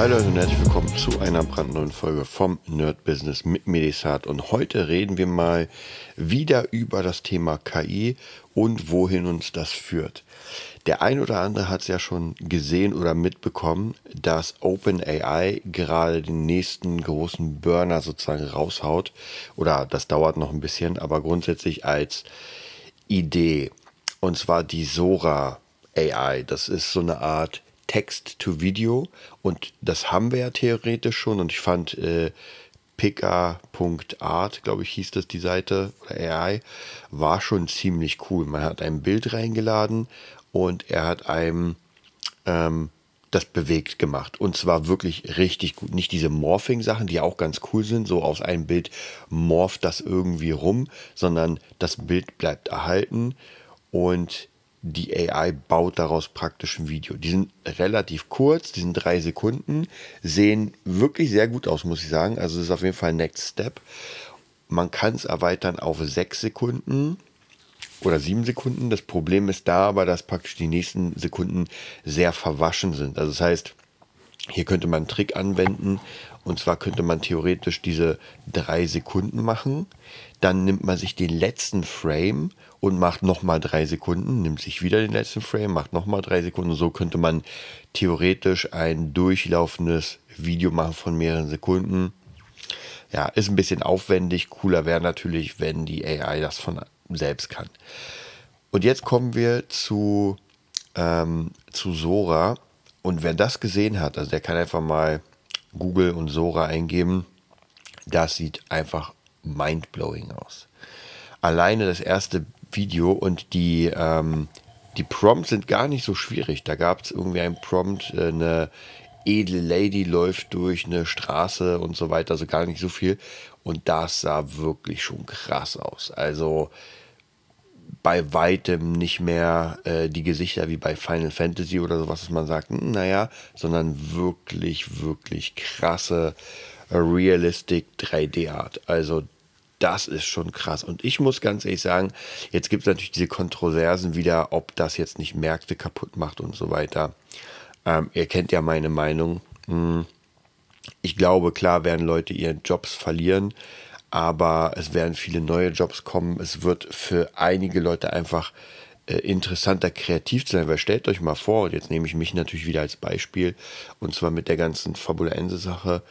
Hi Leute und herzlich willkommen zu einer brandneuen Folge vom Nerd Business mit Medisat und heute reden wir mal wieder über das Thema KI und wohin uns das führt. Der ein oder andere hat es ja schon gesehen oder mitbekommen, dass OpenAI gerade den nächsten großen Burner sozusagen raushaut oder das dauert noch ein bisschen, aber grundsätzlich als Idee und zwar die Sora AI. Das ist so eine Art Text-to-Video und das haben wir ja theoretisch schon und ich fand äh, pika.art, glaube ich, hieß das die Seite oder AI, war schon ziemlich cool. Man hat ein Bild reingeladen und er hat einem ähm, das bewegt gemacht. Und zwar wirklich richtig gut. Nicht diese Morphing-Sachen, die auch ganz cool sind, so aus einem Bild morpht das irgendwie rum, sondern das Bild bleibt erhalten und die AI baut daraus praktisch ein Video. Die sind relativ kurz, die sind drei Sekunden, sehen wirklich sehr gut aus, muss ich sagen. Also das ist auf jeden Fall Next Step. Man kann es erweitern auf sechs Sekunden oder sieben Sekunden. Das Problem ist da aber, dass praktisch die nächsten Sekunden sehr verwaschen sind. Also das heißt, hier könnte man einen Trick anwenden. Und zwar könnte man theoretisch diese drei Sekunden machen. Dann nimmt man sich den letzten Frame und macht nochmal drei Sekunden, nimmt sich wieder den letzten Frame, macht nochmal drei Sekunden. So könnte man theoretisch ein durchlaufendes Video machen von mehreren Sekunden. Ja, ist ein bisschen aufwendig. Cooler wäre natürlich, wenn die AI das von selbst kann. Und jetzt kommen wir zu, ähm, zu Sora. Und wer das gesehen hat, also der kann einfach mal Google und Sora eingeben. Das sieht einfach mindblowing aus. Alleine das erste Video und die, ähm, die Prompts sind gar nicht so schwierig. Da gab es irgendwie ein Prompt, äh, eine edle Lady läuft durch eine Straße und so weiter, also gar nicht so viel. Und das sah wirklich schon krass aus. Also bei weitem nicht mehr äh, die Gesichter wie bei Final Fantasy oder sowas, dass man sagt, hm, naja, sondern wirklich, wirklich krasse Realistic 3D-Art. Also das ist schon krass. Und ich muss ganz ehrlich sagen, jetzt gibt es natürlich diese Kontroversen wieder, ob das jetzt nicht Märkte kaputt macht und so weiter. Ähm, ihr kennt ja meine Meinung. Hm. Ich glaube, klar werden Leute ihre Jobs verlieren, aber es werden viele neue Jobs kommen. Es wird für einige Leute einfach äh, interessanter kreativ zu sein, weil stellt euch mal vor, und jetzt nehme ich mich natürlich wieder als Beispiel, und zwar mit der ganzen Fabulense-Sache,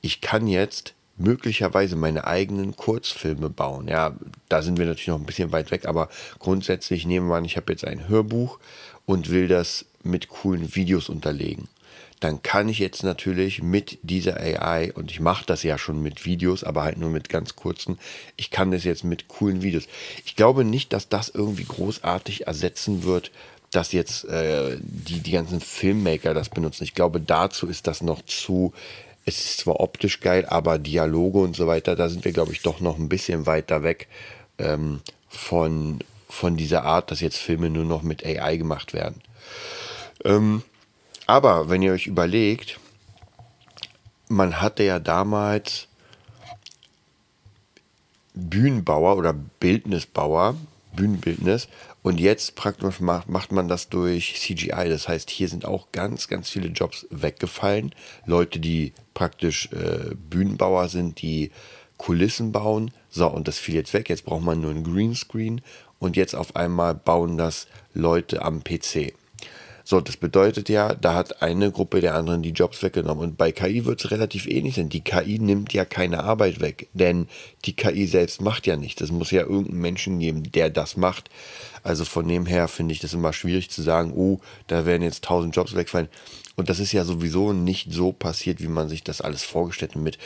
ich kann jetzt möglicherweise meine eigenen Kurzfilme bauen. Ja, da sind wir natürlich noch ein bisschen weit weg, aber grundsätzlich nehmen wir an, ich habe jetzt ein Hörbuch und will das mit coolen Videos unterlegen. Dann kann ich jetzt natürlich mit dieser AI, und ich mache das ja schon mit Videos, aber halt nur mit ganz kurzen, ich kann das jetzt mit coolen Videos. Ich glaube nicht, dass das irgendwie großartig ersetzen wird, dass jetzt äh, die, die ganzen Filmmaker das benutzen. Ich glaube, dazu ist das noch zu es ist zwar optisch geil, aber Dialoge und so weiter, da sind wir, glaube ich, doch noch ein bisschen weiter weg ähm, von, von dieser Art, dass jetzt Filme nur noch mit AI gemacht werden. Ähm, aber wenn ihr euch überlegt, man hatte ja damals Bühnenbauer oder Bildnisbauer, Bühnenbildnis, und jetzt praktisch macht, macht man das durch CGI. Das heißt, hier sind auch ganz, ganz viele Jobs weggefallen. Leute, die praktisch äh, Bühnenbauer sind, die Kulissen bauen. So, und das fiel jetzt weg. Jetzt braucht man nur einen Greenscreen. Und jetzt auf einmal bauen das Leute am PC. So, das bedeutet ja, da hat eine Gruppe der anderen die Jobs weggenommen. Und bei KI wird es relativ ähnlich sein. Die KI nimmt ja keine Arbeit weg, denn die KI selbst macht ja nichts. Es muss ja irgendeinen Menschen geben, der das macht. Also von dem her finde ich das immer schwierig zu sagen, oh, da werden jetzt tausend Jobs wegfallen. Und das ist ja sowieso nicht so passiert, wie man sich das alles vorgestellt hat mit,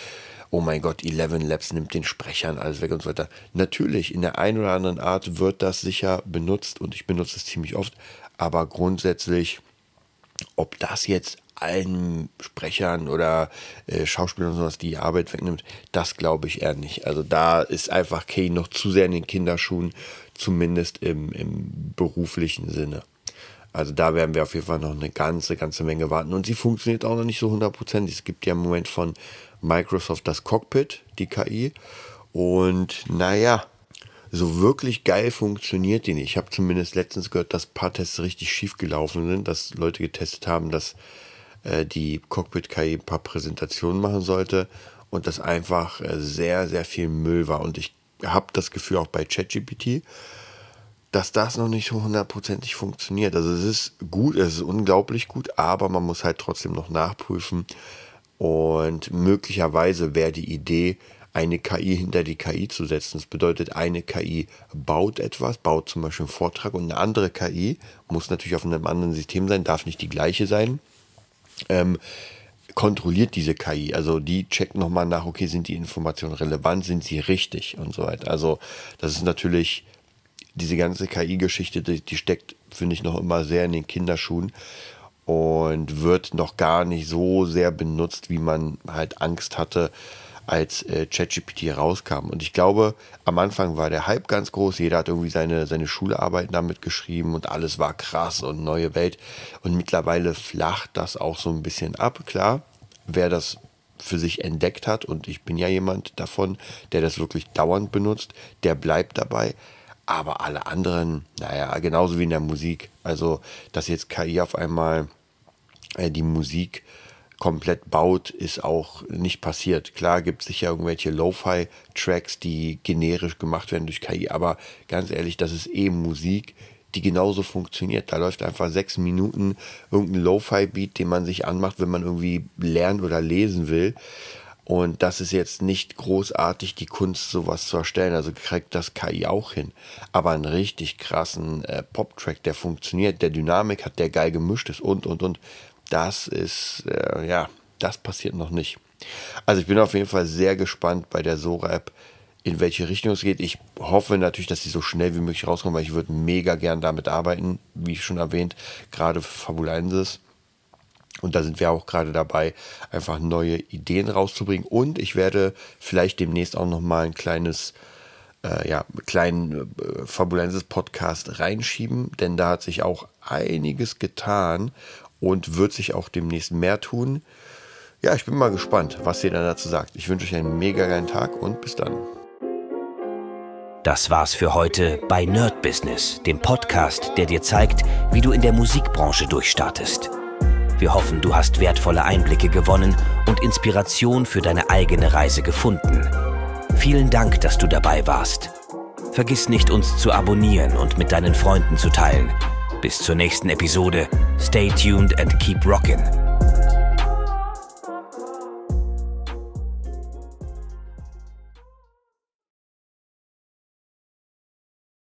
oh mein Gott, Eleven Labs nimmt den Sprechern alles weg und so weiter. Natürlich, in der einen oder anderen Art wird das sicher benutzt und ich benutze es ziemlich oft, aber grundsätzlich ob das jetzt allen Sprechern oder äh, Schauspielern und sowas die Arbeit wegnimmt, das glaube ich eher nicht. Also da ist einfach Kane noch zu sehr in den Kinderschuhen, zumindest im, im beruflichen Sinne. Also da werden wir auf jeden Fall noch eine ganze, ganze Menge warten. Und sie funktioniert auch noch nicht so hundertprozentig. Es gibt ja im Moment von Microsoft das Cockpit, die KI. Und naja, so wirklich geil funktioniert die nicht. Ich habe zumindest letztens gehört, dass ein paar Tests richtig schief gelaufen sind, dass Leute getestet haben, dass äh, die Cockpit-KI ein paar Präsentationen machen sollte und das einfach äh, sehr, sehr viel Müll war. Und ich habe das Gefühl auch bei ChatGPT, dass das noch nicht so hundertprozentig funktioniert. Also es ist gut, es ist unglaublich gut, aber man muss halt trotzdem noch nachprüfen. Und möglicherweise wäre die Idee, eine KI hinter die KI zu setzen. Das bedeutet, eine KI baut etwas, baut zum Beispiel einen Vortrag und eine andere KI muss natürlich auf einem anderen System sein, darf nicht die gleiche sein, ähm, kontrolliert diese KI. Also die checkt nochmal nach, okay, sind die Informationen relevant, sind sie richtig und so weiter. Also das ist natürlich diese ganze KI-Geschichte, die, die steckt, finde ich, noch immer sehr in den Kinderschuhen und wird noch gar nicht so sehr benutzt, wie man halt Angst hatte, als äh, ChatGPT rauskam. Und ich glaube, am Anfang war der Hype ganz groß. Jeder hat irgendwie seine, seine Schularbeiten damit geschrieben und alles war krass und neue Welt. Und mittlerweile flacht das auch so ein bisschen ab. Klar, wer das für sich entdeckt hat, und ich bin ja jemand davon, der das wirklich dauernd benutzt, der bleibt dabei. Aber alle anderen, naja, genauso wie in der Musik. Also, dass jetzt KI auf einmal äh, die Musik komplett baut, ist auch nicht passiert. Klar gibt es sicher irgendwelche Lo-Fi-Tracks, die generisch gemacht werden durch KI, aber ganz ehrlich, das ist eben Musik, die genauso funktioniert. Da läuft einfach sechs Minuten irgendein Lo-Fi-Beat, den man sich anmacht, wenn man irgendwie lernen oder lesen will. Und das ist jetzt nicht großartig die Kunst, sowas zu erstellen. Also kriegt das KI auch hin. Aber einen richtig krassen äh, Pop-Track, der funktioniert, der Dynamik hat, der geil gemischt ist und, und, und das ist, äh, ja, das passiert noch nicht. Also ich bin auf jeden Fall sehr gespannt bei der Sora-App, in welche Richtung es geht. Ich hoffe natürlich, dass sie so schnell wie möglich rauskommen, weil ich würde mega gern damit arbeiten, wie schon erwähnt, gerade für Fabulensis. Und da sind wir auch gerade dabei, einfach neue Ideen rauszubringen. Und ich werde vielleicht demnächst auch noch mal ein kleines, äh, ja, kleinen äh, Fabulensis Podcast reinschieben, denn da hat sich auch einiges getan und wird sich auch demnächst mehr tun. Ja, ich bin mal gespannt, was ihr dann dazu sagt. Ich wünsche euch einen mega geilen Tag und bis dann. Das war's für heute bei Nerd Business, dem Podcast, der dir zeigt, wie du in der Musikbranche durchstartest. Wir hoffen, du hast wertvolle Einblicke gewonnen und Inspiration für deine eigene Reise gefunden. Vielen Dank, dass du dabei warst. Vergiss nicht, uns zu abonnieren und mit deinen Freunden zu teilen. Bis zur nächsten Episode. Stay tuned and keep rockin'.